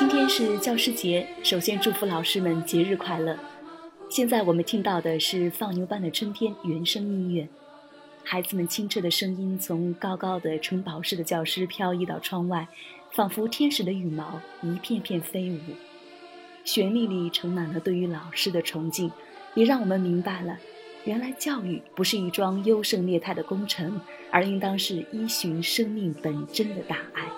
今天是教师节，首先祝福老师们节日快乐。现在我们听到的是《放牛班的春天》原声音乐，孩子们清澈的声音从高高的城堡式的教室飘逸到窗外，仿佛天使的羽毛一片片飞舞。旋律里盛满了对于老师的崇敬，也让我们明白了，原来教育不是一桩优胜劣汰的工程，而应当是依循生命本真的大爱。